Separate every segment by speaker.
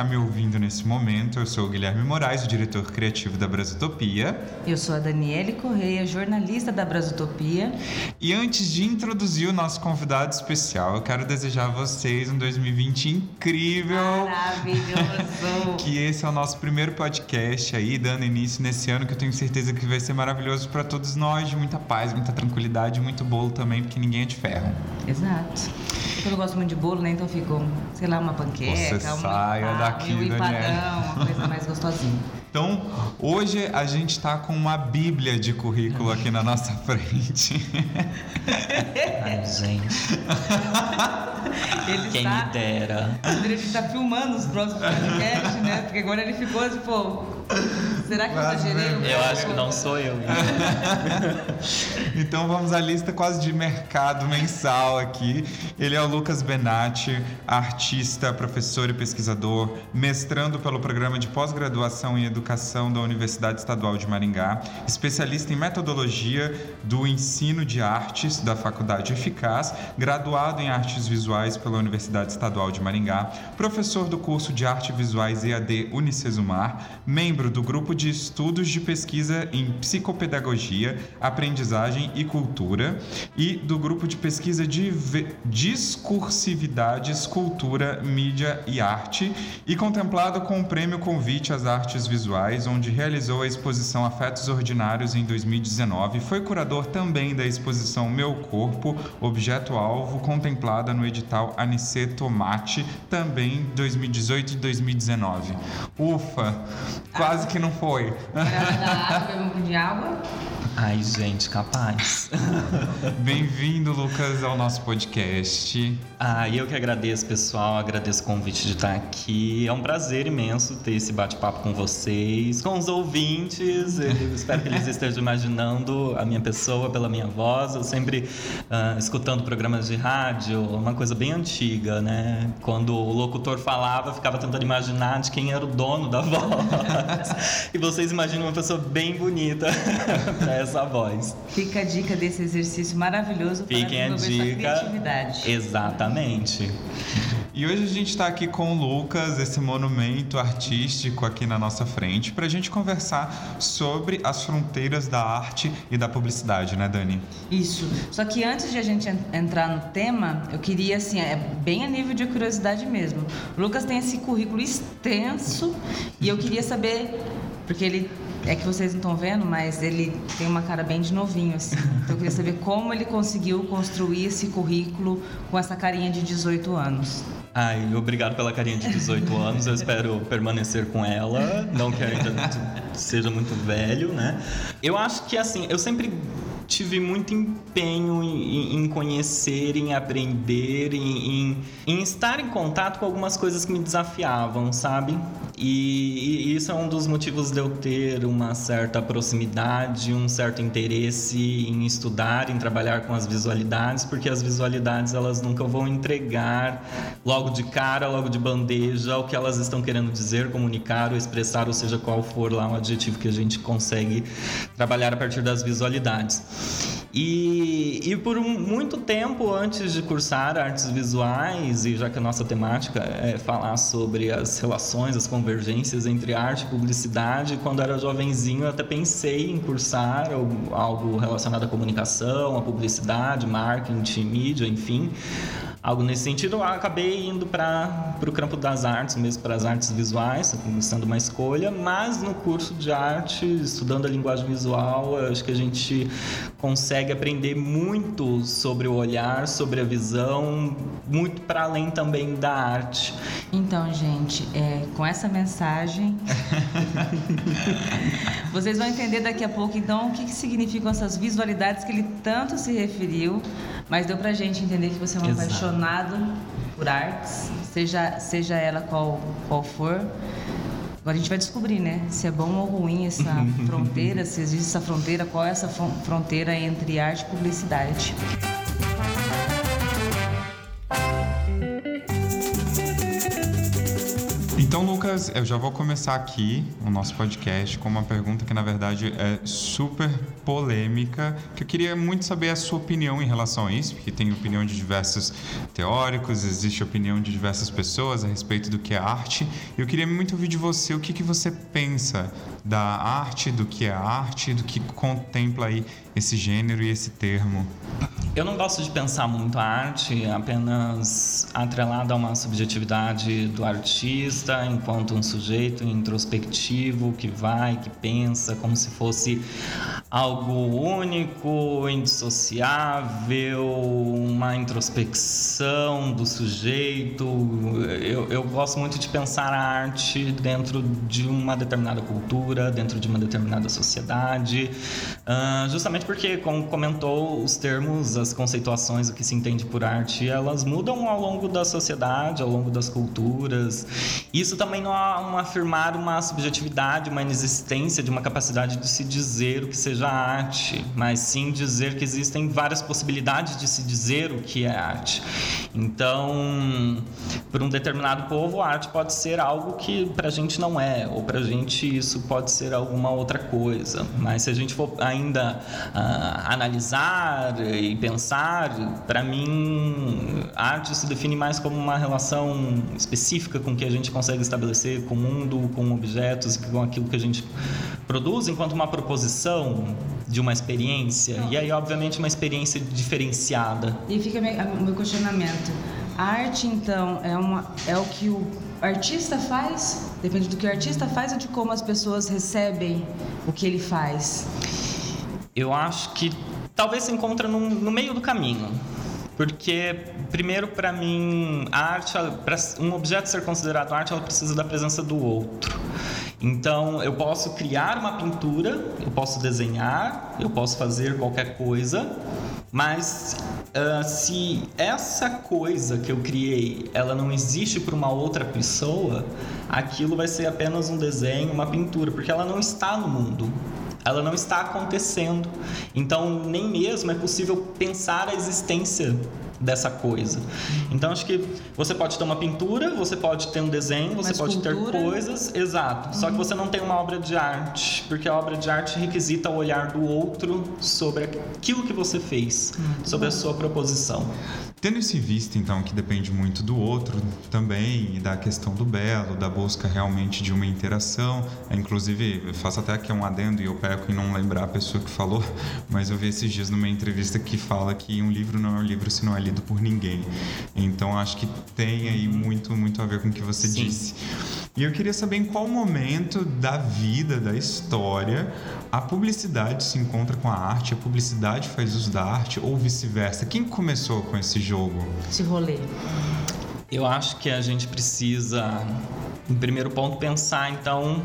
Speaker 1: está me ouvindo nesse momento, eu sou o Guilherme Moraes, o diretor criativo da Brasutopia.
Speaker 2: Eu sou a Daniele Correia, jornalista da Brasutopia.
Speaker 1: E antes de introduzir o nosso convidado especial, eu quero desejar a vocês um 2020 incrível.
Speaker 2: Maravilhoso!
Speaker 1: que esse é o nosso primeiro podcast aí, dando início nesse ano que eu tenho certeza que vai ser maravilhoso para todos nós, de muita paz, muita tranquilidade, muito bolo também, porque ninguém é de ferro.
Speaker 2: Exato. Eu não gosto muito de bolo, né? Então fico, sei lá, uma panqueca,
Speaker 1: Você saia
Speaker 2: um um
Speaker 1: Daniela.
Speaker 2: empadão, uma coisa mais gostosinha.
Speaker 1: Então, hoje a gente está com uma bíblia de currículo aqui na nossa frente.
Speaker 3: Ai, gente,
Speaker 2: Ele
Speaker 3: quem
Speaker 2: está,
Speaker 3: me dera.
Speaker 2: Ele está filmando os próximos podcasts, né? Porque agora ele ficou tipo, será que eu exagerei?
Speaker 1: né?
Speaker 3: Eu acho que não sou eu.
Speaker 1: Então vamos à lista quase de mercado mensal aqui. Ele é o Lucas Benatti, artista, professor e pesquisador, mestrando pelo programa de pós-graduação em educação da Universidade Estadual de Maringá, especialista em metodologia do ensino de artes da Faculdade Eficaz, graduado em artes visuais pela Universidade Estadual de Maringá, professor do curso de artes visuais EAD Unicesumar, membro do grupo de estudos de pesquisa em psicopedagogia, aprendizagem e cultura e do grupo de pesquisa de discursividades, cultura, mídia e arte e contemplado com o prêmio Convite às Artes Visuais, onde realizou a exposição Afetos Ordinários em 2019. Foi curador também da exposição Meu Corpo, Objeto Alvo, contemplada no edital Aniceto Tomate, também 2018 e 2019. Ufa, quase que não foi.
Speaker 2: Era da água, beber um pouco de água.
Speaker 3: Ai, gente, capaz.
Speaker 1: Bem-vindo, Lucas, ao nosso podcast.
Speaker 3: Ah, e eu que agradeço, pessoal. Agradeço o convite de estar aqui. É um prazer imenso ter esse bate-papo com vocês, com os ouvintes. Eu espero que eles estejam imaginando a minha pessoa pela minha voz. Eu sempre ah, escutando programas de rádio, uma coisa bem antiga, né? Quando o locutor falava, eu ficava tentando imaginar de quem era o dono da voz. E vocês imaginam uma pessoa bem bonita para essa voz.
Speaker 2: Fica a dica desse exercício maravilhoso para
Speaker 3: Fiquem a
Speaker 2: desenvolver sua
Speaker 3: dica.
Speaker 2: criatividade.
Speaker 3: Exatamente.
Speaker 1: E hoje a gente está aqui com o Lucas, esse monumento artístico aqui na nossa frente, para a gente conversar sobre as fronteiras da arte e da publicidade, né, Dani?
Speaker 2: Isso. Só que antes de a gente en- entrar no tema, eu queria, assim, é bem a nível de curiosidade mesmo. O Lucas tem esse currículo extenso e eu queria saber, porque ele. É que vocês não estão vendo, mas ele tem uma cara bem de novinho, assim. Então eu queria saber como ele conseguiu construir esse currículo com essa carinha de 18 anos.
Speaker 3: Ai, obrigado pela carinha de 18 anos. Eu espero permanecer com ela. Não que ainda seja muito velho, né? Eu acho que assim, eu sempre tive muito empenho em, em conhecer, em aprender, em, em, em estar em contato com algumas coisas que me desafiavam, sabe? E, e isso é um dos motivos de eu ter uma certa proximidade, um certo interesse em estudar, em trabalhar com as visualidades, porque as visualidades elas nunca vão entregar logo de cara, logo de bandeja o que elas estão querendo dizer, comunicar ou expressar, ou seja qual for lá o adjetivo que a gente consegue trabalhar a partir das visualidades. E, e por um- muito tempo antes de cursar artes visuais, e já que a nossa temática é falar sobre as relações, as convergências entre arte e publicidade, quando era jovenzinho eu até pensei em cursar algo- relacionado à comunicação, à publicidade, marketing, mídia, enfim. Algo nesse sentido, eu acabei indo para o campo das artes, mesmo para as artes visuais, sendo uma escolha, mas no curso de arte, estudando a linguagem visual, acho que a gente consegue aprender muito sobre o olhar, sobre a visão, muito para além também da arte.
Speaker 2: Então, gente, é, com essa mensagem, vocês vão entender daqui a pouco, então, o que, que significam essas visualidades que ele tanto se referiu, mas deu pra gente entender que você é um
Speaker 3: Exato.
Speaker 2: Apaixonado por artes, seja, seja ela qual, qual for. Agora a gente vai descobrir, né? Se é bom ou ruim essa fronteira, se existe essa fronteira, qual é essa fron- fronteira entre arte e publicidade.
Speaker 1: Então, Lucas, eu já vou começar aqui o nosso podcast com uma pergunta que, na verdade, é super polêmica, que eu queria muito saber a sua opinião em relação a isso, porque tem opinião de diversos teóricos, existe opinião de diversas pessoas a respeito do que é arte. Eu queria muito ouvir de você o que, que você pensa da arte, do que é arte, do que contempla aí esse gênero e esse termo.
Speaker 3: Eu não gosto de pensar muito a arte apenas atrelada a uma subjetividade do artista enquanto um sujeito introspectivo que vai, que pensa como se fosse algo único, indissociável, uma introspecção do sujeito. Eu, eu gosto muito de pensar a arte dentro de uma determinada cultura, dentro de uma determinada sociedade, uh, justamente porque, como comentou, os termos, as conceituações, o que se entende por arte, elas mudam ao longo da sociedade, ao longo das culturas. Isso também não é um afirmar uma subjetividade, uma inexistência de uma capacidade de se dizer o que seja arte, mas sim dizer que existem várias possibilidades de se dizer o que é arte. Então, para um determinado povo, a arte pode ser algo que para a gente não é, ou para a gente isso pode ser alguma outra coisa. Mas se a gente for ainda uh, analisar e pensar, para mim, arte se define mais como uma relação específica com que a gente consegue estabelecer com o mundo, com objetos, com aquilo que a gente produz, enquanto uma proposição de uma experiência. E aí, obviamente, uma experiência diferenciada.
Speaker 2: E fica o meu questionamento. A arte, então, é, uma, é o que o artista faz? Depende do que o artista faz ou de como as pessoas recebem o que ele faz?
Speaker 3: Eu acho que talvez se encontra no, no meio do caminho. Porque, primeiro, para mim, a arte, para um objeto ser considerado arte, ela precisa da presença do outro. Então, eu posso criar uma pintura, eu posso desenhar, eu posso fazer qualquer coisa, mas uh, se essa coisa que eu criei, ela não existe para uma outra pessoa, aquilo vai ser apenas um desenho, uma pintura, porque ela não está no mundo ela não está acontecendo. Então, nem mesmo é possível pensar a existência dessa coisa. Então acho que você pode ter uma pintura, você pode ter um desenho, você pode ter coisas, exato. Uhum. Só que uhum. você não tem uma obra de arte, porque a obra de arte requisita o olhar do outro sobre aquilo que você fez, uhum. sobre a sua proposição.
Speaker 1: Tendo isso em vista, então, que depende muito do outro também, e da questão do belo, da busca realmente de uma interação, é, inclusive, eu faço até aqui um adendo e eu peco em não lembrar a pessoa que falou, mas eu vi esses dias numa entrevista que fala que um livro não é um livro se não é por ninguém. Então, acho que tem aí muito, muito a ver com o que você Sim. disse. E eu queria saber em qual momento da vida, da história, a publicidade se encontra com a arte, a publicidade faz uso da arte ou vice-versa. Quem começou com esse jogo?
Speaker 2: Esse rolê.
Speaker 3: Eu acho que a gente precisa, em primeiro ponto, pensar então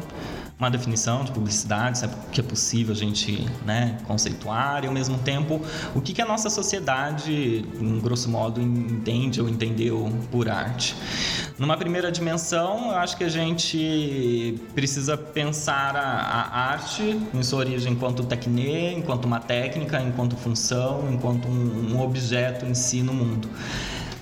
Speaker 3: uma definição de publicidade, se é que é possível a gente né, conceituar, e ao mesmo tempo o que, que a nossa sociedade, em grosso modo, entende ou entendeu por arte. Numa primeira dimensão, eu acho que a gente precisa pensar a, a arte em sua origem enquanto tecne, enquanto uma técnica, enquanto função, enquanto um, um objeto em si no mundo.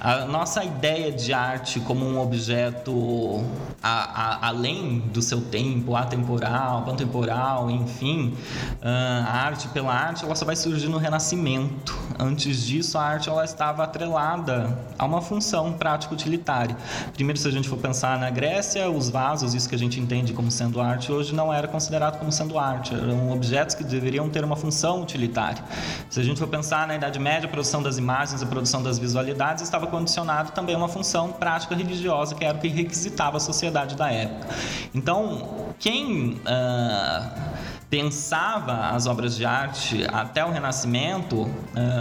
Speaker 3: A nossa ideia de arte como um objeto a, a, além do seu tempo, atemporal, contemporal, enfim, ah, a arte pela arte, ela só vai surgir no Renascimento. Antes disso, a arte ela estava atrelada a uma função prática utilitária. Primeiro, se a gente for pensar na Grécia, os vasos, isso que a gente entende como sendo arte hoje, não era considerado como sendo arte. Eram objetos que deveriam ter uma função utilitária. Se a gente for pensar na Idade Média, a produção das imagens, a produção das visualidades estava condicionado também a uma função prática religiosa, que era o que requisitava a sociedade da época. Então, quem uh, pensava as obras de arte até o Renascimento uh,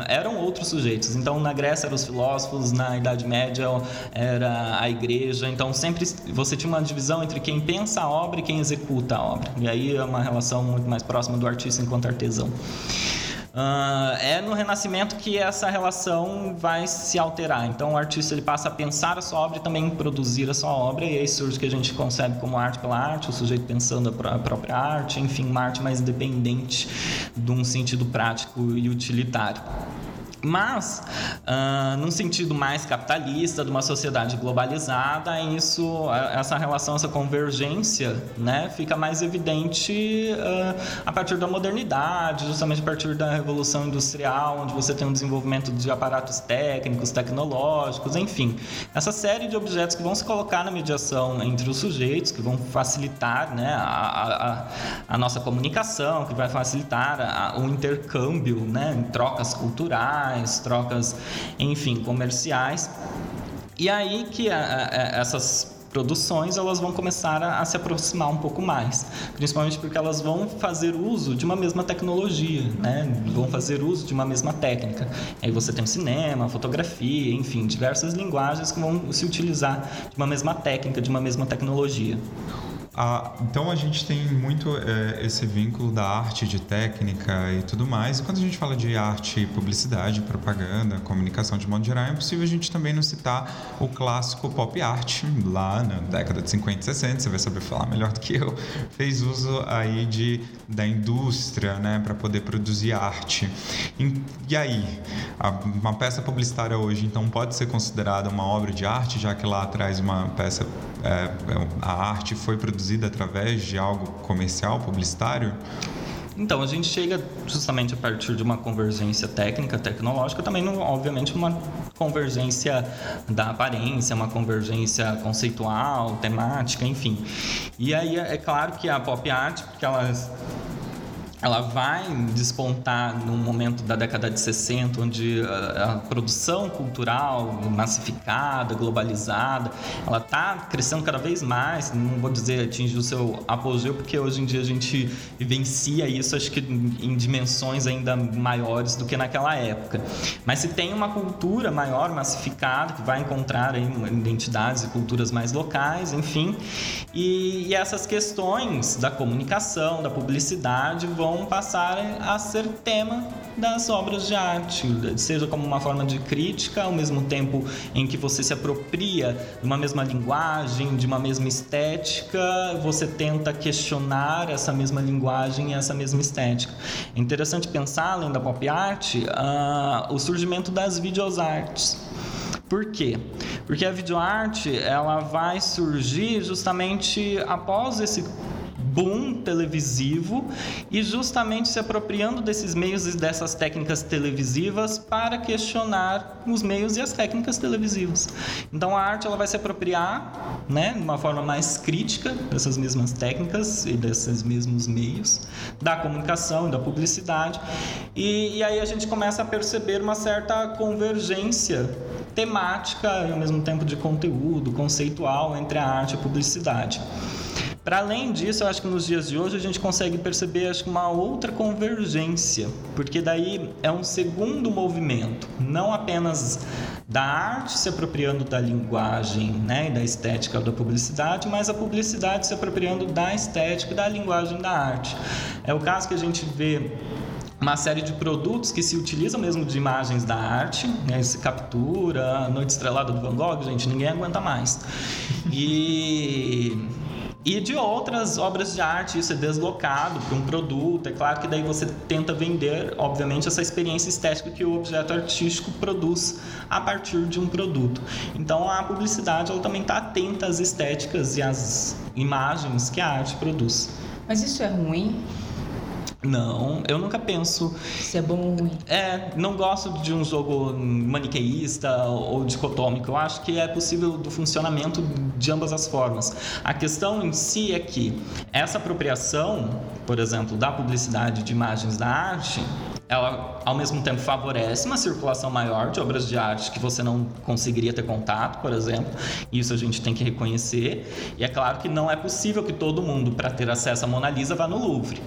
Speaker 3: eram outros sujeitos. Então, na Grécia eram os filósofos, na Idade Média era a igreja. Então, sempre você tinha uma divisão entre quem pensa a obra e quem executa a obra. E aí é uma relação muito mais próxima do artista enquanto artesão. Uh, é no Renascimento que essa relação vai se alterar. Então o artista ele passa a pensar a sua obra e também produzir a sua obra, e aí surge o que a gente concebe como arte pela arte, o sujeito pensando a própria arte, enfim, uma arte mais independente de um sentido prático e utilitário. Mas, uh, num sentido mais capitalista, de uma sociedade globalizada, isso, essa relação, essa convergência, né, fica mais evidente uh, a partir da modernidade, justamente a partir da revolução industrial, onde você tem um desenvolvimento de aparatos técnicos, tecnológicos, enfim, essa série de objetos que vão se colocar na mediação entre os sujeitos, que vão facilitar, né, a, a, a nossa comunicação, que vai facilitar a, o intercâmbio, né, trocas culturais trocas, enfim, comerciais. E aí que a, a, essas produções elas vão começar a, a, se aproximar um pouco mais, principalmente porque elas vão fazer uso de uma mesma tecnologia, né? Vão fazer uso de uma mesma técnica. Aí você tem cinema, fotografia, enfim, diversas linguagens que vão se utilizar de uma mesma técnica, de uma mesma tecnologia.
Speaker 1: Então a gente tem muito é, esse vínculo da arte, de técnica e tudo mais. E quando a gente fala de arte, publicidade, propaganda, comunicação de modo geral, é impossível a gente também não citar o clássico pop art lá na década de 50 e 60. Você vai saber falar melhor do que eu. Fez uso aí de da indústria, né, para poder produzir arte. E, e aí, a, uma peça publicitária hoje, então, pode ser considerada uma obra de arte, já que lá atrás uma peça é, é, a arte foi produzida através de algo comercial, publicitário?
Speaker 3: Então, a gente chega justamente a partir de uma convergência técnica, tecnológica, também, obviamente, uma convergência da aparência, uma convergência conceitual, temática, enfim. E aí, é claro que a pop art, porque ela ela vai despontar no momento da década de 60, onde a, a produção cultural massificada, globalizada, ela está crescendo cada vez mais. Não vou dizer atingir o seu apogeu, porque hoje em dia a gente vivencia isso, acho que em dimensões ainda maiores do que naquela época. Mas se tem uma cultura maior, massificada, que vai encontrar aí identidades e culturas mais locais, enfim, e, e essas questões da comunicação, da publicidade vão vão passar a ser tema das obras de arte, seja como uma forma de crítica, ao mesmo tempo em que você se apropria de uma mesma linguagem, de uma mesma estética, você tenta questionar essa mesma linguagem e essa mesma estética. É interessante pensar, além da pop art, uh, o surgimento das videoarts. Por quê? Porque a videoarte ela vai surgir justamente após esse boom televisivo e justamente se apropriando desses meios e dessas técnicas televisivas para questionar os meios e as técnicas televisivas. Então a arte ela vai se apropriar, né, de uma forma mais crítica dessas mesmas técnicas e desses mesmos meios da comunicação e da publicidade e, e aí a gente começa a perceber uma certa convergência temática e ao mesmo tempo de conteúdo conceitual entre a arte e a publicidade. Para além disso, eu acho que nos dias de hoje a gente consegue perceber acho, uma outra convergência, porque daí é um segundo movimento, não apenas da arte se apropriando da linguagem né, e da estética da publicidade, mas a publicidade se apropriando da estética e da linguagem da arte. É o caso que a gente vê uma série de produtos que se utilizam mesmo de imagens da arte, né? se captura, Noite Estrelada do Van Gogh, gente, ninguém aguenta mais. E e de outras obras de arte, isso é deslocado para um produto. É claro que daí você tenta vender, obviamente, essa experiência estética que o objeto artístico produz a partir de um produto. Então a publicidade ela também está atenta às estéticas e às imagens que a arte produz.
Speaker 2: Mas isso é ruim?
Speaker 3: Não, eu nunca penso.
Speaker 2: Se é bom ou ruim.
Speaker 3: É, não gosto de um jogo maniqueísta ou dicotômico. Eu acho que é possível do funcionamento de ambas as formas. A questão em si é que essa apropriação, por exemplo, da publicidade de imagens da arte, ela ao mesmo tempo favorece uma circulação maior de obras de arte que você não conseguiria ter contato, por exemplo. Isso a gente tem que reconhecer. E é claro que não é possível que todo mundo, para ter acesso à Mona Lisa, vá no Louvre.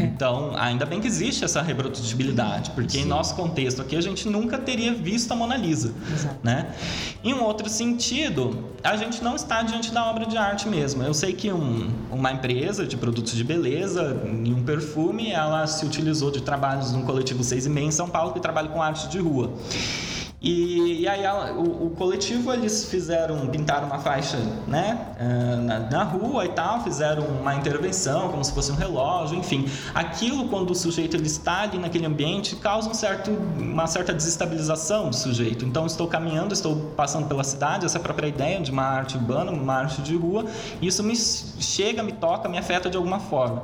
Speaker 3: É. Então, ainda bem que existe essa reprodutibilidade, porque Sim. em nosso contexto aqui a gente nunca teria visto a Mona Lisa, Exato. né? Em um outro sentido, a gente não está diante da obra de arte mesmo. Eu sei que um, uma empresa de produtos de beleza, em um perfume, ela se utilizou de trabalhos de um coletivo 6 e meio em São Paulo que trabalha com arte de rua. E, e aí a, o, o, coletivo eles fizeram, pintaram uma faixa né, eh, na, na, rua e tal, fizeram uma intervenção como se fosse um relógio, enfim. Aquilo quando o sujeito ele está ali naquele ambiente causa um certo, uma certa desestabilização do sujeito. Então estou caminhando, estou passando pela cidade, essa é própria ideia de uma arte urbana, uma arte de rua, isso me chega, me toca, me afeta de alguma forma.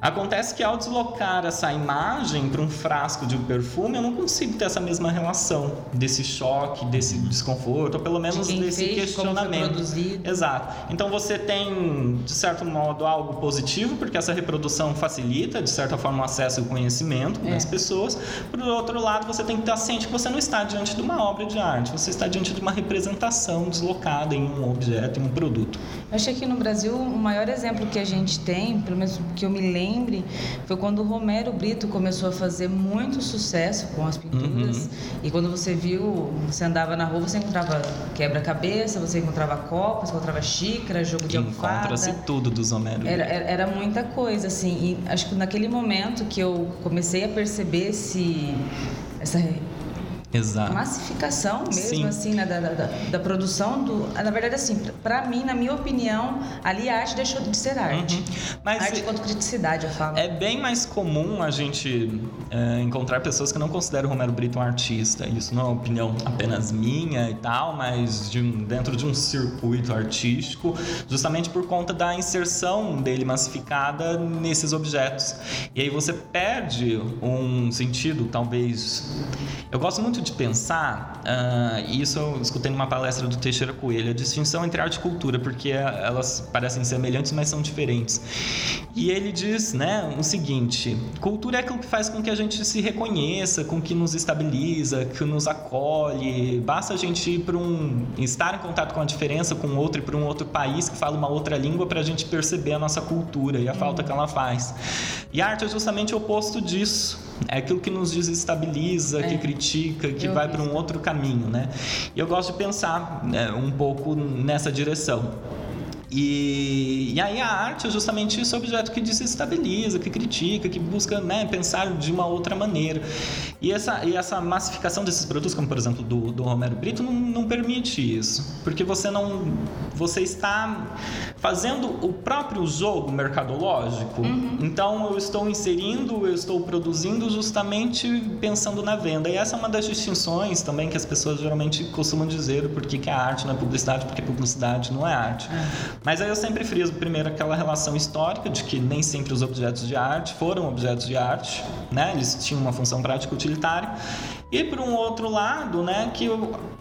Speaker 3: Acontece que ao deslocar essa imagem para um frasco de perfume, eu não consigo ter essa mesma relação desse choque, desse desconforto, ou pelo menos
Speaker 2: de
Speaker 3: desse
Speaker 2: fez,
Speaker 3: questionamento. Exato. Então você tem, de certo modo, algo positivo, porque essa reprodução facilita, de certa forma, o acesso ao conhecimento é. das pessoas. Por outro lado, você tem que estar ciente que você não está diante de uma obra de arte, você está diante de uma representação deslocada em um objeto, em um produto.
Speaker 2: Eu achei que no Brasil o maior exemplo que a gente tem, pelo menos que eu me lembre, foi quando o Romero Brito começou a fazer muito sucesso com as pinturas. Uhum. E quando você viu, você andava na rua, você encontrava quebra-cabeça, você encontrava copas, você encontrava xícara, jogo de almofada.
Speaker 3: Encontra-se tudo dos Romero.
Speaker 2: Era, era, era, muita coisa, assim. E acho que naquele momento que eu comecei a perceber esse, essa
Speaker 3: Exato.
Speaker 2: massificação mesmo, Sim. assim, né, da, da, da, produção do. Na verdade, assim, para mim, na minha opinião, ali a arte deixou de ser arte. Uhum. Mas arte quanto criticidade, eu falo.
Speaker 3: É bem mais comum a gente é, encontrar pessoas que não consideram o Romero Brito um artista. Isso não é uma opinião apenas minha e tal, mas de um, dentro de um circuito artístico, justamente por conta da inserção dele massificada nesses objetos. E aí você perde um sentido, talvez. Eu gosto muito de pensar, uh, isso eu escutei numa palestra do Teixeira Coelho, a distinção entre arte e cultura, porque elas parecem semelhantes, mas são diferentes. E ele diz né, o seguinte: cultura é aquilo que faz com que a gente se reconheça, com que nos estabiliza, que nos acolhe. Basta a gente ir para um. estar em contato com a diferença com outro e para um outro país que fala uma outra língua para a gente perceber a nossa cultura e a falta que ela faz. E a arte é justamente o oposto disso é aquilo que nos desestabiliza, é. que critica, que eu vai para um outro caminho, né? E eu gosto de pensar né, um pouco nessa direção. E, e aí a arte é justamente esse objeto que desestabiliza, que critica, que busca né, pensar de uma outra maneira. E essa, e essa massificação desses produtos, como por exemplo do, do Romero Brito, não, não permite isso. Porque você não. Você está fazendo o próprio jogo mercadológico. Uhum. Então eu estou inserindo, eu estou produzindo justamente pensando na venda. E essa é uma das distinções também que as pessoas geralmente costumam dizer por que, que a arte não é publicidade, porque publicidade não é arte. Mas aí eu sempre friso primeiro aquela relação histórica de que nem sempre os objetos de arte foram objetos de arte, né? Eles tinham uma função prática utilitária. E por um outro lado, né, que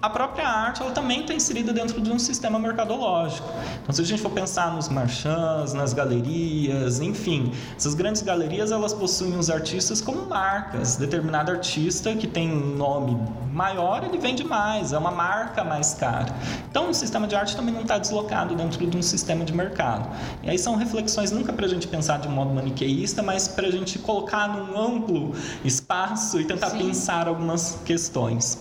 Speaker 3: a própria arte ela também está inserida dentro de um sistema mercadológico. Então, se a gente for pensar nos marchands, nas galerias, enfim, essas grandes galerias elas possuem os artistas como marcas. Determinado artista que tem um nome maior, ele vende mais, é uma marca mais cara. Então, o sistema de arte também não está deslocado dentro de um sistema de mercado. E aí são reflexões nunca para a gente pensar de modo maniqueísta, mas para a gente colocar num amplo espaço e tentar Sim. pensar algumas algumas questões.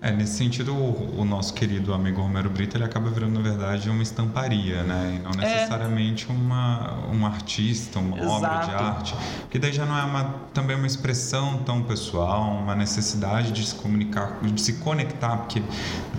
Speaker 1: É, nesse sentido, o, o, nosso querido amigo Romero Brito, ele acaba virando, na verdade, uma estamparia, né? E não é. necessariamente é. uma, um artista, uma Exato. obra de arte. Porque daí já não é uma, também uma expressão tão pessoal, uma necessidade de se comunicar, de se conectar, porque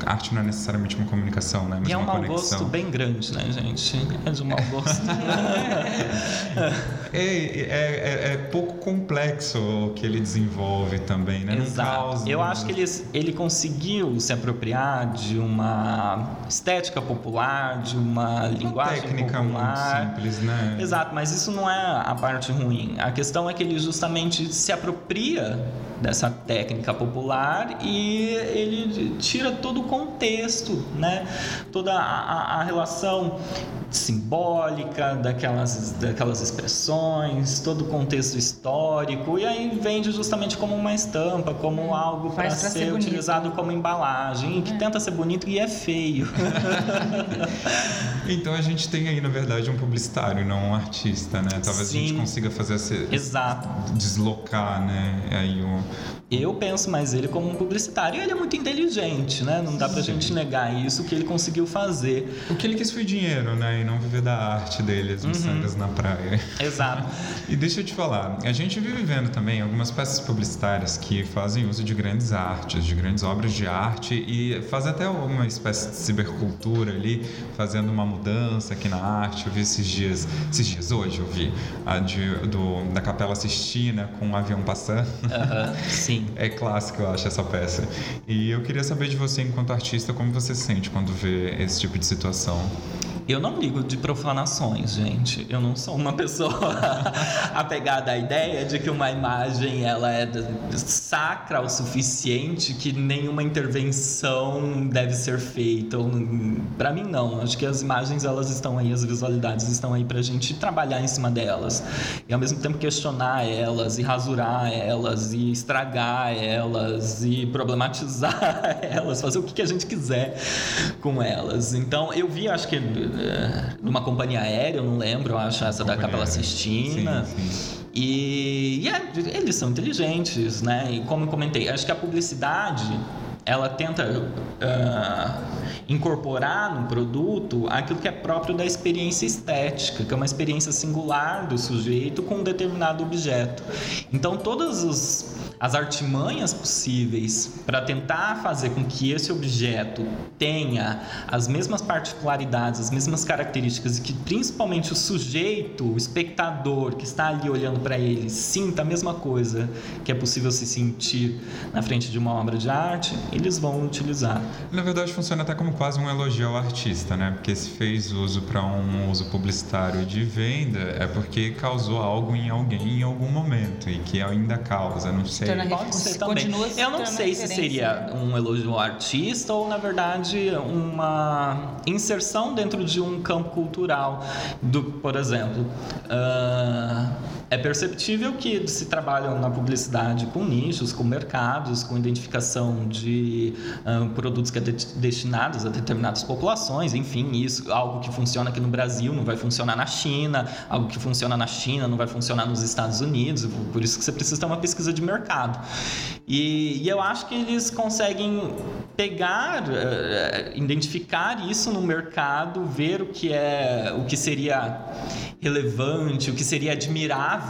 Speaker 1: arte não é necessariamente uma comunicação, né?
Speaker 3: Mas e é um mau gosto bem grande, né, gente? É de um mau gosto.
Speaker 1: é, é, é, é, pouco complexo o que ele desenvolve também, né?
Speaker 3: Exato. Eu acho que ele, ele conseguiu se apropriar de uma estética popular, de uma, uma linguagem
Speaker 1: técnica
Speaker 3: popular.
Speaker 1: muito simples, né?
Speaker 3: Exato, mas isso não é a parte ruim. A questão é que ele justamente se apropria dessa técnica popular e ele tira todo o contexto, né? Toda a, a relação simbólica daquelas, daquelas expressões, todo o contexto histórico e aí vende justamente como uma estampa, como é, algo para ser, ser utilizado como embalagem, que é. tenta ser bonito e é feio.
Speaker 1: então a gente tem aí na verdade um publicitário, não um artista, né? Talvez Sim. a gente consiga fazer esse
Speaker 3: Exato.
Speaker 1: deslocar, né? Aí o
Speaker 3: eu penso mais ele como um publicitário. E ele é muito inteligente, né? Não dá pra Sim. gente negar isso que ele conseguiu fazer.
Speaker 1: O que ele quis foi dinheiro, né? E não viver da arte deles, miçangas uhum. na praia.
Speaker 3: Exato.
Speaker 1: e deixa eu te falar, a gente vive vendo também algumas peças publicitárias que fazem uso de grandes artes, de grandes obras de arte e fazem até uma espécie de cibercultura ali, fazendo uma mudança aqui na arte. Eu vi esses dias, esses dias hoje eu vi a de, do, da Capela Sistina com um avião passando.
Speaker 3: Uhum, sim.
Speaker 1: É clássico, eu acho, essa peça. E eu queria saber de você, enquanto artista, como você se sente quando vê esse tipo de situação.
Speaker 3: Eu não ligo de profanações, gente. Eu não sou uma pessoa apegada à ideia de que uma imagem ela é sacra o suficiente que nenhuma intervenção deve ser feita. Para mim não. Acho que as imagens elas estão aí, as visualidades estão aí para a gente trabalhar em cima delas e ao mesmo tempo questionar elas e rasurar elas e estragar elas e problematizar elas, fazer o que a gente quiser com elas. Então eu vi, acho que numa companhia aérea, eu não lembro, eu acho essa da Capela Sistina. Sim, sim. E, e é, eles são inteligentes, né? E como eu comentei, acho que a publicidade ela tenta uh, incorporar no produto aquilo que é próprio da experiência estética, que é uma experiência singular do sujeito com um determinado objeto. Então, todos os as artimanhas possíveis para tentar fazer com que esse objeto tenha as mesmas particularidades, as mesmas características e que principalmente o sujeito, o espectador que está ali olhando para ele, sinta a mesma coisa que é possível se sentir na frente de uma obra de arte, eles vão utilizar.
Speaker 1: Na verdade, funciona até como quase um elogio ao artista, né? Porque se fez uso para um uso publicitário de venda, é porque causou algo em alguém em algum momento e que ainda causa, não sei
Speaker 3: Pode ser também. Eu não sei se seria um elogio ao artista ou, na verdade, uma inserção dentro de um campo cultural. Do, por exemplo, uh, é perceptível que se trabalham na publicidade com nichos, com mercados, com identificação de uh, produtos que é de, destinados a determinadas populações, enfim, isso algo que funciona aqui no Brasil não vai funcionar na China, algo que funciona na China não vai funcionar nos Estados Unidos, por isso que você precisa ter uma pesquisa de mercado. E, e eu acho que eles conseguem pegar, uh, identificar isso no mercado, ver o que é, o que seria relevante, o que seria admirável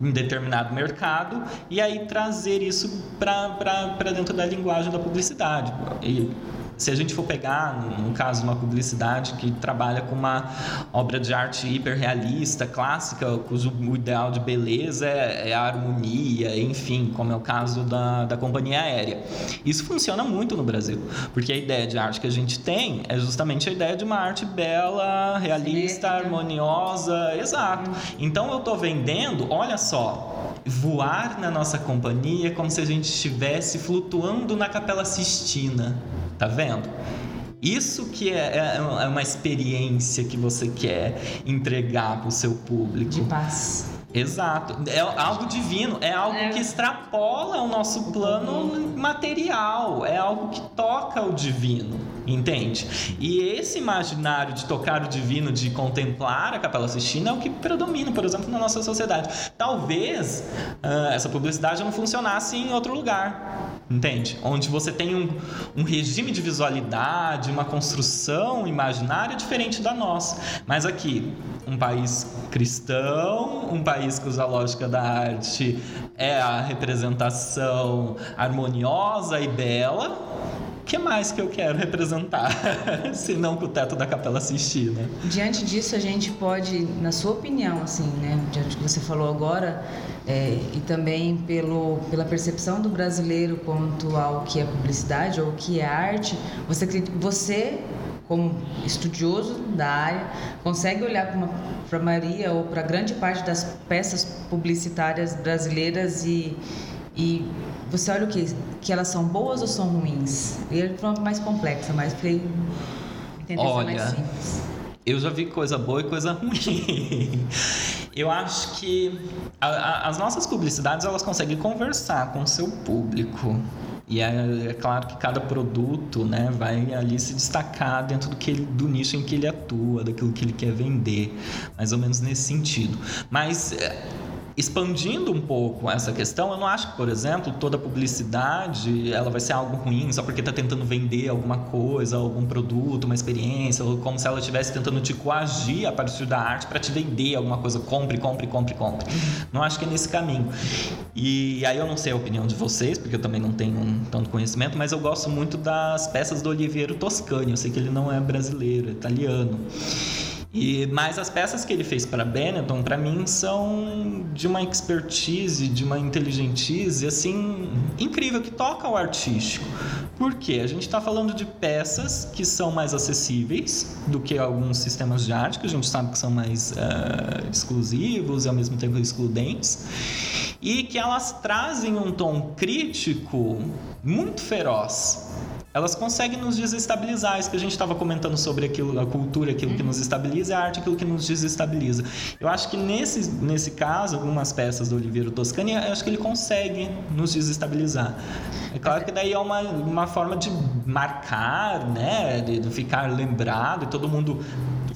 Speaker 3: em determinado mercado e aí trazer isso para dentro da linguagem da publicidade. E se a gente for pegar, no caso, uma publicidade que trabalha com uma obra de arte hiperrealista, clássica, cujo ideal de beleza é, é, a harmonia, enfim, como é o caso da, da companhia aérea. Isso funciona muito no Brasil, porque a ideia de arte que a gente tem é justamente a ideia de uma arte bela, realista, harmoniosa, exato. Então eu estou vendendo, olha só, voar na nossa companhia como se a gente estivesse flutuando na Capela Sistina. Tá vendo? Isso que é, é, é uma experiência que você quer entregar para o seu público.
Speaker 2: De paz.
Speaker 3: Exato. É algo divino, é algo é. que extrapola o nosso plano material, é algo que toca o divino, entende? E esse imaginário de tocar o divino, de contemplar a Capela Sistina é o que predomina, por exemplo, na nossa sociedade. Talvez uh, essa publicidade não funcionasse em outro lugar entende? Onde você tem um, um regime de visualidade, uma construção imaginária diferente da nossa. Mas aqui, um país cristão, um país cuja lógica da arte é a representação harmoniosa e bela, que mais que eu quero representar, se não com o teto da Capela Sistina?
Speaker 2: Diante disso, a gente pode, na sua opinião, assim, né, diante do que você falou agora, é, e também pelo, pela percepção do brasileiro quanto ao que é publicidade ou o que é arte, você, você como estudioso da área, consegue olhar para Maria ou para grande parte das peças publicitárias brasileiras e, e você olha o que? Que elas são boas ou são ruins? E é uma mais complexa, mas para entender olha, mais simples.
Speaker 3: Eu já vi coisa boa e coisa ruim. Eu acho que a, a, as nossas publicidades elas conseguem conversar com o seu público. E é, é, claro que cada produto né, vai ali se destacar dentro do, que ele, do nicho em que ele atua, daquilo que ele quer vender, mais ou menos nesse sentido. Mas é, expandindo um pouco essa questão, eu não acho que, por exemplo, toda publicidade ela vai ser algo ruim só porque está tentando vender alguma coisa, algum produto, uma experiência, ou como se ela estivesse tentando te coagir a partir da arte para te vender alguma coisa. Compre, compre, compre, compre. Não acho que é nesse caminho. E aí eu não sei a opinião de vocês, porque eu também não tenho um tanto conhecimento, mas eu gosto muito das peças do Oliviero Toscani. Eu sei que ele não é brasileiro, é italiano. E mas as peças que ele fez para Benetton, para mim, são de uma expertise, de uma inteligentise assim incrível que toca ao artístico. Por quê? A gente está falando de peças que são mais acessíveis do que alguns sistemas de arte que a gente sabe que são mais uh, exclusivos e ao mesmo tempo excludentes e que elas trazem um tom crítico muito feroz elas conseguem nos desestabilizar. Isso que a gente estava comentando sobre aquilo, a cultura, aquilo que nos estabiliza, e a arte, aquilo que nos desestabiliza. Eu acho que nesse, nesse caso, algumas peças do Oliveira Toscani, eu acho que ele consegue nos desestabilizar. É claro que daí é uma, uma forma de marcar, né? De, de ficar lembrado e todo mundo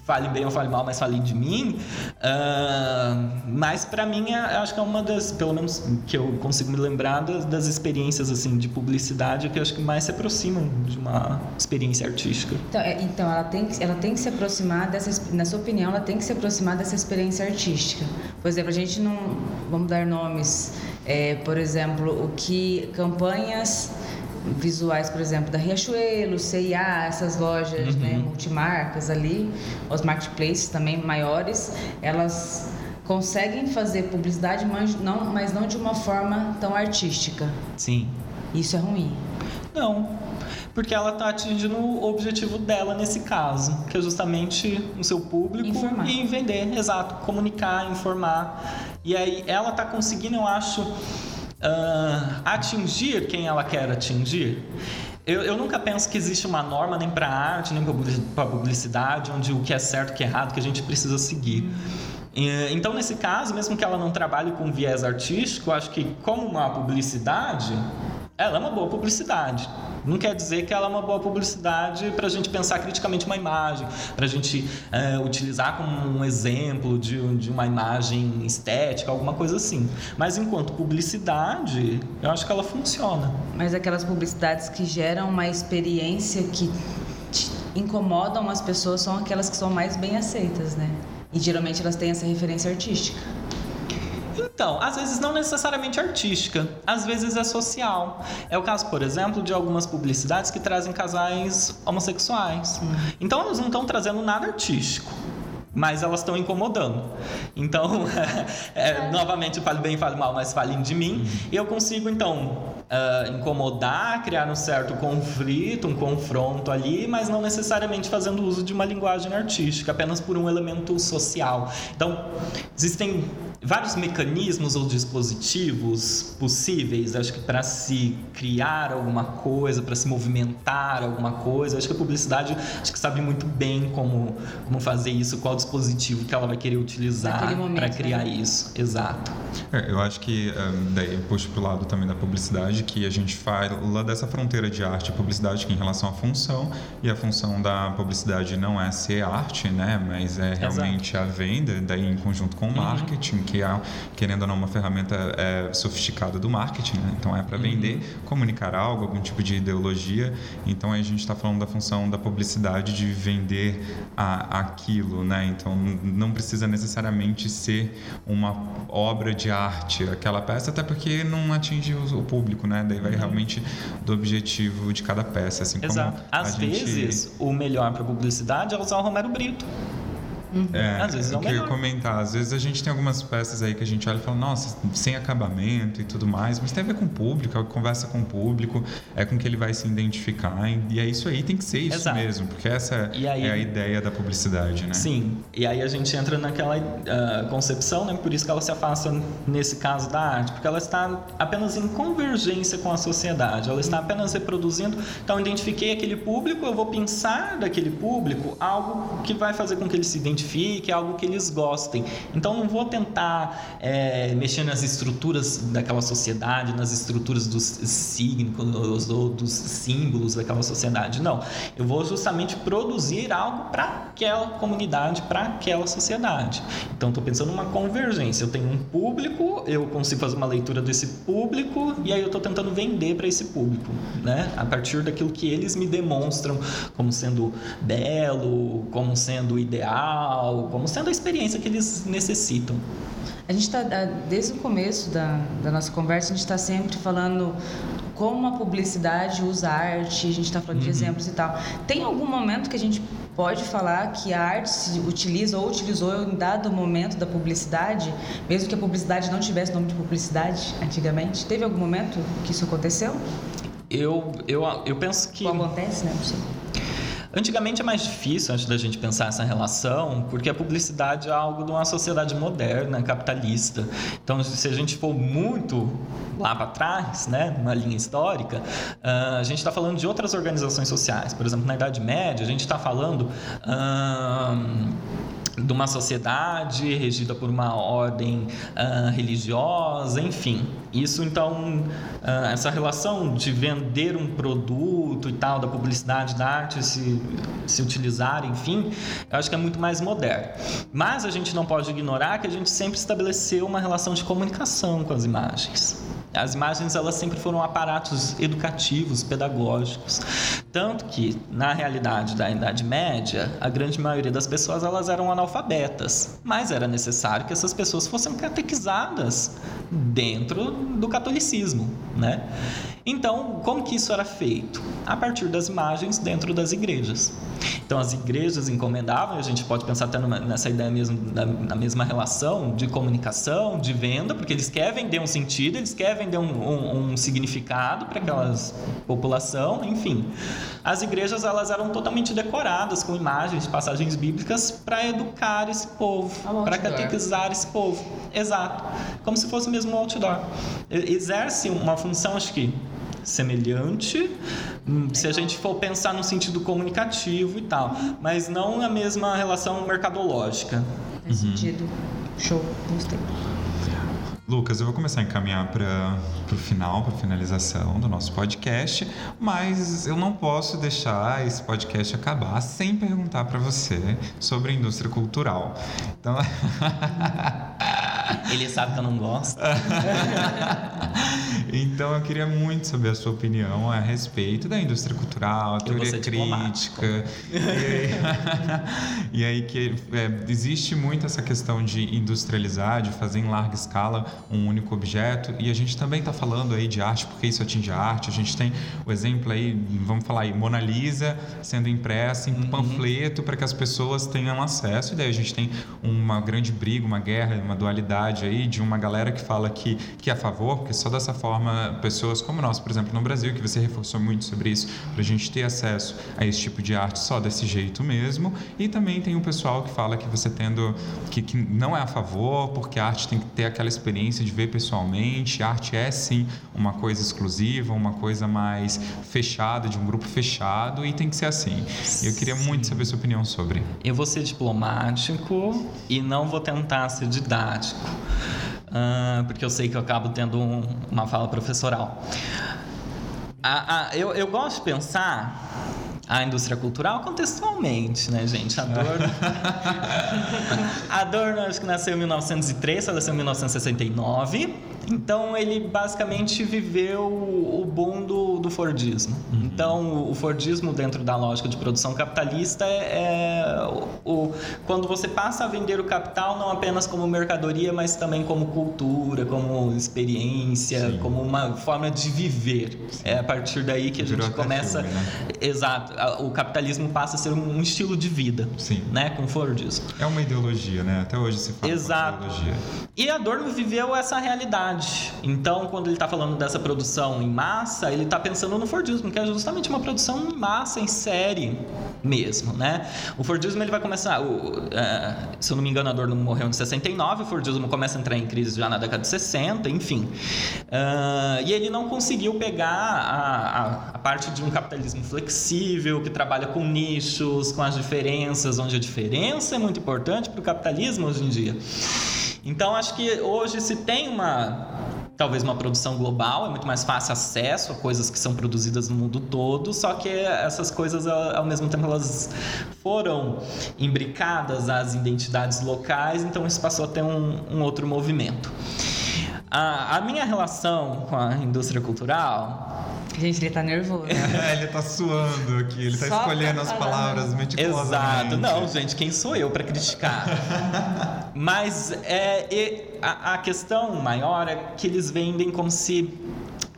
Speaker 3: fale bem ou fale mal, mas fale de mim. Uh, mas para mim, é, acho que é uma das, pelo menos que eu consigo me lembrar das, das, experiências assim de publicidade que eu acho que mais se aproximam de uma experiência artística.
Speaker 2: Então, é, então ela tem ela tem que se aproximar dessa, na sua opinião, ela tem que se aproximar dessa experiência artística. Por exemplo, a gente não, vamos dar nomes, é, por exemplo, o que campanhas visuais, por exemplo, da Riachuelo, CIA, essas lojas né, uhum. né, multimarcas ali, os marketplaces também maiores, elas conseguem fazer publicidade, mas não, mas não de uma forma tão artística.
Speaker 3: Sim.
Speaker 2: Isso é ruim.
Speaker 3: Não, porque ela está atingindo o objetivo dela nesse caso, que é justamente o seu público
Speaker 2: informar.
Speaker 3: e vender, exato, comunicar, informar. E aí ela está conseguindo, eu acho, uh, atingir quem ela quer atingir. Eu, eu, nunca penso que existe uma norma nem para arte, nem para publicidade, onde o que é certo, o que é errado, que a gente precisa seguir. Então, nesse caso, mesmo que ela não trabalhe com viés artístico, acho que como uma publicidade, ela é uma boa publicidade. Não quer dizer que ela é uma boa publicidade para a gente pensar criticamente uma imagem, para a gente é, utilizar como um exemplo de, de uma imagem estética, alguma coisa assim. Mas enquanto publicidade, eu acho que ela funciona.
Speaker 2: Mas aquelas publicidades que geram uma experiência que incomodam as pessoas são aquelas que são mais bem aceitas, né? E geralmente elas têm essa referência artística.
Speaker 3: Então, às vezes não necessariamente artística, às vezes é social. É o caso, por exemplo, de algumas publicidades que trazem casais homossexuais. Hum. Então, elas não estão trazendo nada artístico mas elas estão incomodando. Então, é, novamente, fale bem, fale mal, mas falem de mim. Uhum. E eu consigo, então, uh, incomodar, criar um certo conflito, um confronto ali, mas não necessariamente fazendo uso de uma linguagem artística, apenas por um elemento social. Então, existem vários mecanismos ou dispositivos possíveis, acho que para se criar alguma coisa, para se movimentar alguma coisa. Acho que a publicidade acho que sabe muito bem como, como fazer isso, qual dispositivo que ela vai querer utilizar para criar né? isso. Exato.
Speaker 1: É, eu acho que um, daí puxo pro lado também da publicidade que a gente fala dessa fronteira de arte e publicidade que em relação à função e a função da publicidade não é ser arte, né, mas é realmente Exato. a venda, daí em conjunto com o uhum. marketing, uhum. Que é querendo ou não uma ferramenta é, sofisticada do marketing, né? então é para vender, comunicar algo, algum tipo de ideologia. Então a gente está falando da função da publicidade de vender a, aquilo, né? Então não precisa necessariamente ser uma obra de arte aquela peça, até porque não atinge o, público, né? Daí vai uhum. realmente do objetivo de cada peça, assim
Speaker 3: Exato. como às vezes gente... o melhor para publicidade é usar o Romero Brito.
Speaker 1: Uhum. É, às vezes é o que eu ia comentar. Às vezes a gente tem algumas peças aí que a gente olha e fala, nossa, sem acabamento e tudo mais, mas tem a ver com o público, é conversa com o público, é com que ele vai se identificar. E é isso aí, tem que ser isso Exato. mesmo, porque essa aí, é a ideia da publicidade, né?
Speaker 3: Sim, e aí a gente entra naquela uh, concepção, né? Por isso que ela se afasta nesse caso da arte, porque ela está apenas em convergência com a sociedade, ela está apenas reproduzindo. Então, identifiquei aquele público, eu vou pensar daquele público algo que vai fazer com que ele se identifique identifique, algo que eles gostem. Então não vou tentar é, mexer nas estruturas daquela sociedade, nas estruturas dos signos ou dos símbolos daquela sociedade. Não, eu vou justamente produzir algo para aquela comunidade, para aquela sociedade. Então estou pensando numa convergência. Eu tenho um público, eu consigo fazer uma leitura desse público e aí eu estou tentando vender para esse público, né? A partir daquilo que eles me demonstram como sendo belo, como sendo ideal, como sendo a experiência que eles necessitam.
Speaker 2: A gente está, desde o começo da, da nossa conversa, a gente está sempre falando como a publicidade usa arte, a gente está falando uhum. de exemplos e tal. Tem algum momento que a gente pode falar que a arte se utiliza ou utilizou em dado momento da publicidade, mesmo que a publicidade não tivesse nome de publicidade antigamente? Teve algum momento que isso aconteceu?
Speaker 3: Eu, eu, eu penso que.
Speaker 2: Ou acontece, né? Não sei.
Speaker 3: Antigamente é mais difícil antes da gente pensar essa relação, porque a publicidade é algo de uma sociedade moderna, capitalista. Então, se a gente for muito lá para trás, né, numa linha histórica, uh, a gente está falando de outras organizações sociais. Por exemplo, na Idade Média, a gente está falando. Uh, de uma sociedade regida por uma ordem uh, religiosa, enfim. Isso então, uh, essa relação de vender um produto e tal, da publicidade, da arte se, se utilizar, enfim, eu acho que é muito mais moderno. Mas a gente não pode ignorar que a gente sempre estabeleceu uma relação de comunicação com as imagens. As imagens elas sempre foram aparatos educativos, pedagógicos, tanto que na realidade da Idade Média a grande maioria das pessoas elas eram analfabetas, mas era necessário que essas pessoas fossem catequizadas dentro do catolicismo, né? Então, como que isso era feito? A partir das imagens dentro das igrejas. Então, as igrejas encomendavam, a gente pode pensar até numa, nessa ideia mesmo, na, na, mesma relação de comunicação, de venda, porque eles querem vender um sentido, eles querem vender um, um, um significado para aquela população, enfim. As igrejas, elas eram totalmente decoradas com imagens, passagens bíblicas para educar esse povo, para catequizar esse povo. Exato. Como se fosse mesmo um outdoor. Exerce uma função, acho que semelhante, hum, se a gente for pensar no sentido comunicativo e tal, mas não a mesma relação mercadológica.
Speaker 2: Faz uhum. sentido. Show, gostei.
Speaker 1: Lucas, eu vou começar a encaminhar para o final, para a finalização do nosso podcast, mas eu não posso deixar esse podcast acabar sem perguntar para você sobre a indústria cultural. Então.
Speaker 3: Ele sabe que eu não gosto.
Speaker 1: então eu queria muito saber a sua opinião a respeito da indústria cultural, a teoria crítica. E aí, e aí, que é, existe muito essa questão de industrializar, de fazer em larga escala um único objeto. E a gente também está falando aí de arte, porque isso atinge a arte. A gente tem o exemplo aí, vamos falar aí, Mona Lisa sendo impressa em uhum. panfleto para que as pessoas tenham acesso. E daí a gente tem uma grande briga, uma guerra, uma dualidade aí de uma galera que fala que, que é a favor, porque só dessa forma pessoas como nós, por exemplo, no Brasil, que você reforçou muito sobre isso, para a gente ter acesso a esse tipo de arte só desse jeito mesmo. E também tem o pessoal que fala que você tendo que, que não é a favor, porque a arte tem que ter aquela experiência de ver pessoalmente. A arte é sim uma coisa exclusiva, uma coisa mais fechada, de um grupo fechado, e tem que ser assim. Eu queria muito saber sua opinião sobre.
Speaker 3: Eu vou ser diplomático e não vou tentar ser didático. Uh, porque eu sei que eu acabo tendo um, uma fala professoral. Ah, ah, eu, eu gosto de pensar a indústria cultural contextualmente, né, gente? Adorno. Adorno acho que nasceu em 1903, faleceu em 1969. Então ele basicamente viveu o boom do, do Fordismo. Uhum. Então o Fordismo dentro da lógica de produção capitalista é, é o, o, quando você passa a vender o capital não apenas como mercadoria, mas também como cultura, como experiência, Sim. como uma forma de viver. É a partir daí que a Virou gente começa. Filme, né? Exato. O capitalismo passa a ser um estilo de vida.
Speaker 1: Sim.
Speaker 3: Né? Com o Fordismo.
Speaker 1: É uma ideologia, né? Até hoje se fala
Speaker 3: Exato.
Speaker 1: ideologia.
Speaker 3: E Adorno viveu essa realidade. Então, quando ele está falando dessa produção em massa, ele está pensando no Fordismo, que é justamente uma produção em massa, em série mesmo, né? O Fordismo ele vai começar, o, uh, se eu não me engano, Adorno morreu em 69, o Fordismo começa a entrar em crise já na década de 60, enfim. Uh, e ele não conseguiu pegar a, a, a, parte de um capitalismo flexível, que trabalha com nichos, com as diferenças, onde a diferença é muito importante para o capitalismo hoje em dia. Então, acho que hoje se tem uma talvez uma produção global, é muito mais fácil acesso a coisas que são produzidas no mundo todo, só que essas coisas, ao mesmo tempo, elas foram imbricadas às identidades locais, então isso passou a ter um, um outro movimento. A, a minha relação com a indústria cultural
Speaker 2: Gente, ele tá nervoso.
Speaker 1: É, ele tá suando aqui, ele tá Só escolhendo as palavras meticulosamente.
Speaker 3: Exato. Não, gente, quem sou eu para criticar? Mas é, a, a questão maior é que eles vendem como se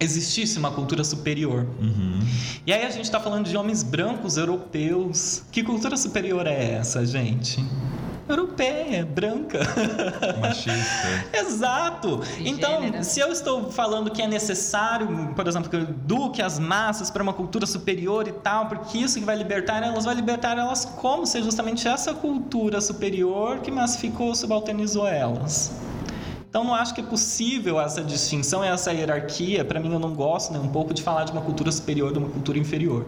Speaker 3: existisse uma cultura superior. Uhum. E aí a gente está falando de homens brancos europeus. Que cultura superior é essa, gente? Europeia, branca.
Speaker 1: Machista.
Speaker 3: Exato. então, se eu estou falando que é necessário, por exemplo, que eu eduque as massas para uma cultura superior e tal, porque isso que vai libertar elas, vai libertar elas como se justamente essa cultura superior que massificou, subalternizou elas. Então não acho que é possível essa distinção, essa hierarquia. Para mim eu não gosto nem um pouco de falar de uma cultura superior de uma cultura inferior.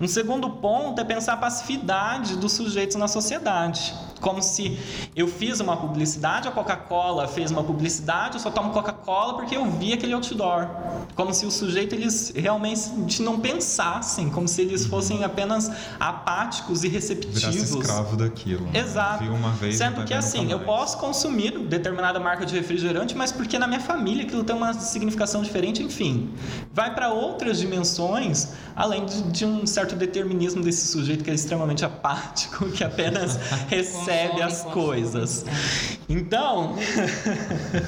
Speaker 3: Um segundo ponto é pensar a passividade dos sujeitos na sociedade como se eu fiz uma publicidade, a Coca-Cola fez uma publicidade, eu só tomo Coca-Cola porque eu vi aquele outdoor. Como se o sujeito eles realmente não pensassem, como se eles fossem apenas apáticos e receptivos. Virasse
Speaker 1: escravo daquilo.
Speaker 3: Exato.
Speaker 1: Viu uma vez,
Speaker 3: Sendo que assim, eu posso consumir determinada marca de refrigerante, mas porque na minha família aquilo tem uma significação diferente, enfim. Vai para outras dimensões, além de, de um certo determinismo desse sujeito que é extremamente apático, que apenas recebe percebe as coisas. Então,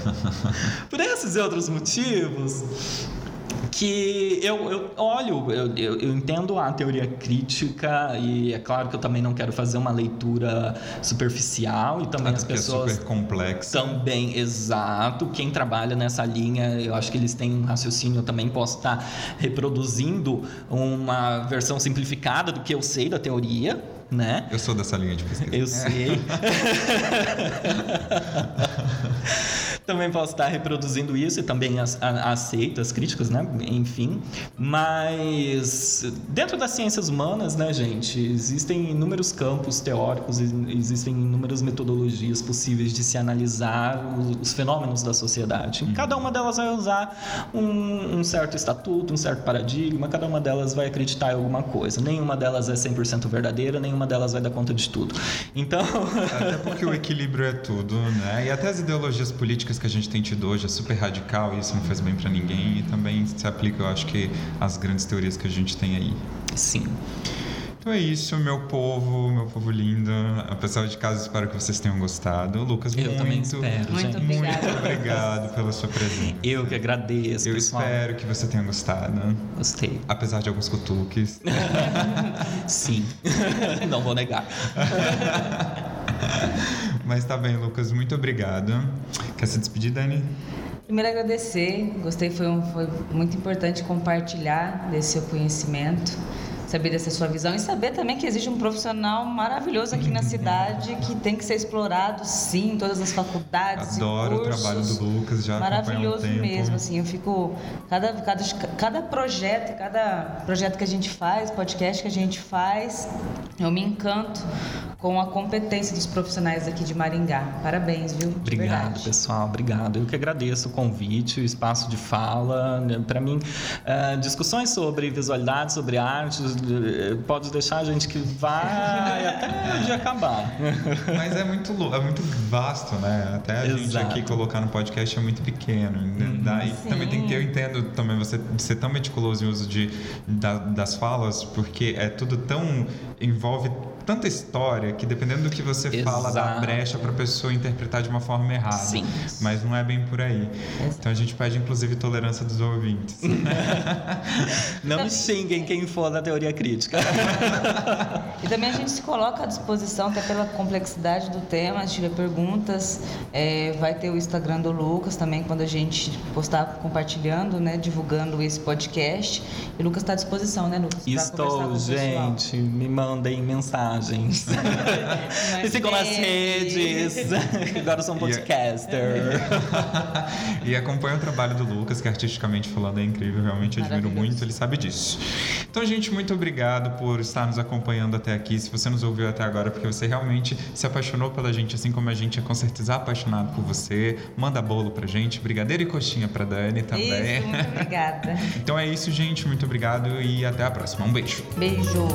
Speaker 3: por esses e outros motivos, que eu, eu olho, eu, eu, eu, entendo a teoria crítica e é claro que eu também não quero fazer uma leitura superficial e também as pessoas
Speaker 1: é super complexa.
Speaker 3: também exato quem trabalha nessa linha eu acho que eles têm um raciocínio eu também posso estar reproduzindo uma versão simplificada do que eu sei da teoria né?
Speaker 1: Eu sou dessa linha de pesquisa.
Speaker 3: Eu sei. também posso estar reproduzindo isso e também aceito as críticas, né? Enfim, mas dentro das ciências humanas, né, gente, existem inúmeros campos teóricos, existem inúmeras metodologias possíveis de se analisar os fenômenos da sociedade. Uhum. Cada uma delas vai usar um, um, certo estatuto, um certo paradigma, cada uma delas vai acreditar em alguma coisa. Nenhuma delas é 100% verdadeira, nenhuma delas vai dar conta de tudo. Então.
Speaker 1: Até porque o equilíbrio é tudo, né? E até as ideologias políticas políticas que a gente tem tido hoje é super radical e isso não faz bem para ninguém e também se aplica, eu acho que, às grandes teorias que a gente tem aí.
Speaker 3: Sim.
Speaker 1: Então é isso, meu povo, meu povo lindo. Apesar de caso, espero que vocês tenham gostado. Lucas,
Speaker 3: eu
Speaker 1: muito,
Speaker 3: também espero,
Speaker 2: muito,
Speaker 3: gente.
Speaker 1: muito obrigado pela sua presença.
Speaker 3: Eu que agradeço.
Speaker 1: Eu
Speaker 3: pessoal.
Speaker 1: espero que você tenha gostado.
Speaker 3: Gostei.
Speaker 1: Apesar de alguns cutuques.
Speaker 3: Sim, não vou negar.
Speaker 1: Mas tá bem, Lucas, muito obrigado. Quer se despedir, Dani?
Speaker 2: Primeiro agradecer, gostei, foi, um, foi muito importante compartilhar desse seu conhecimento saber dessa sua visão e saber também que existe um profissional maravilhoso aqui na cidade que tem que ser explorado, sim, em todas as faculdades.
Speaker 1: Adoro o trabalho do Lucas, já
Speaker 2: maravilhoso
Speaker 1: um
Speaker 2: mesmo, assim, eu fico cada cada cada projeto, cada projeto que a gente faz, podcast que a gente faz, eu me encanto com a competência dos profissionais aqui de Maringá. Parabéns, viu?
Speaker 3: Obrigado, pessoal. Obrigado. Eu que agradeço o convite, o espaço de fala. Para mim, uh, discussões sobre visualidade, sobre arte, uh, pode deixar a gente que vai até de acabar.
Speaker 1: Mas é muito é muito vasto, né? Até a Exato. gente aqui colocar no podcast é muito pequeno. Uhum. Daí Sim. também tem que eu entendo também você ser tão meticuloso em uso de da, das falas, porque é tudo tão envolve tanta história que dependendo do que você fala, dá
Speaker 3: Exato.
Speaker 1: brecha pra pessoa interpretar de uma forma errada.
Speaker 3: Sim.
Speaker 1: Mas não é bem por aí. Então a gente pede, inclusive, tolerância dos ouvintes.
Speaker 3: Não me xinguem quem for da teoria crítica.
Speaker 2: E também a gente se coloca à disposição, até pela complexidade do tema, se tiver perguntas, é, vai ter o Instagram do Lucas também, quando a gente postar compartilhando, né, divulgando esse podcast. E o Lucas está à disposição, né, Lucas?
Speaker 3: Estou, gente. Me mandem mensagens. Me sigam nas redes. Agora eu sou um podcaster.
Speaker 1: e acompanha o trabalho do Lucas, que artisticamente falando é incrível, realmente admiro muito, ele sabe disso. Então, gente, muito obrigado por estar nos acompanhando até aqui. Se você nos ouviu até agora, porque você realmente se apaixonou pela gente, assim como a gente é com certeza apaixonado por você, manda bolo pra gente, brigadeiro e coxinha pra Dani também.
Speaker 2: Isso, muito obrigada.
Speaker 1: Então é isso, gente. Muito obrigado e até a próxima. Um beijo.
Speaker 2: Beijo.